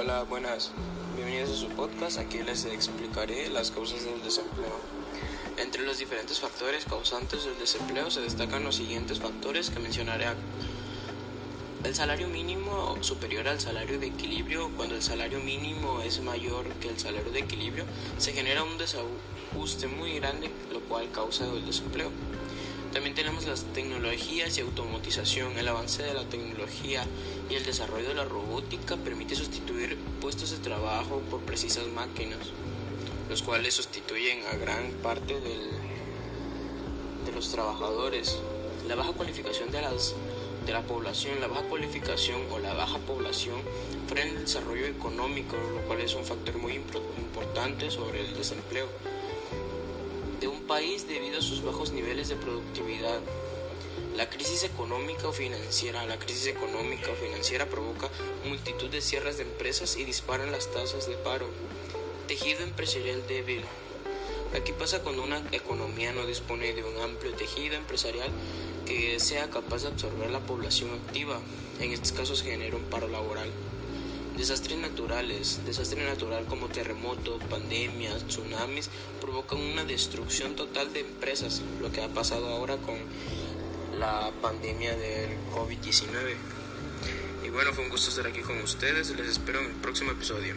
Hola, buenas. Bienvenidos a su podcast. Aquí les explicaré las causas del desempleo. Entre los diferentes factores causantes del desempleo se destacan los siguientes factores que mencionaré. El salario mínimo superior al salario de equilibrio. Cuando el salario mínimo es mayor que el salario de equilibrio, se genera un desajuste muy grande, lo cual causa el desempleo. También tenemos las tecnologías y automatización. El avance de la tecnología y el desarrollo de la robótica permite sustituir puestos de trabajo por precisas máquinas, los cuales sustituyen a gran parte del, de los trabajadores. La baja cualificación de, las, de la población, la baja cualificación o la baja población frena el desarrollo económico, lo cual es un factor muy importante sobre el desempleo país debido a sus bajos niveles de productividad. La crisis económica o financiera. La crisis económica o financiera provoca multitud de cierres de empresas y disparan las tasas de paro. Tejido empresarial débil. Aquí pasa cuando una economía no dispone de un amplio tejido empresarial que sea capaz de absorber la población activa. En estos casos genera un paro laboral. Desastres naturales. Desastre natural como terremotos, pandemias, tsunamis provocan una destrucción total de empresas, lo que ha pasado ahora con la pandemia del COVID-19. Y bueno, fue un gusto estar aquí con ustedes. Les espero en el próximo episodio.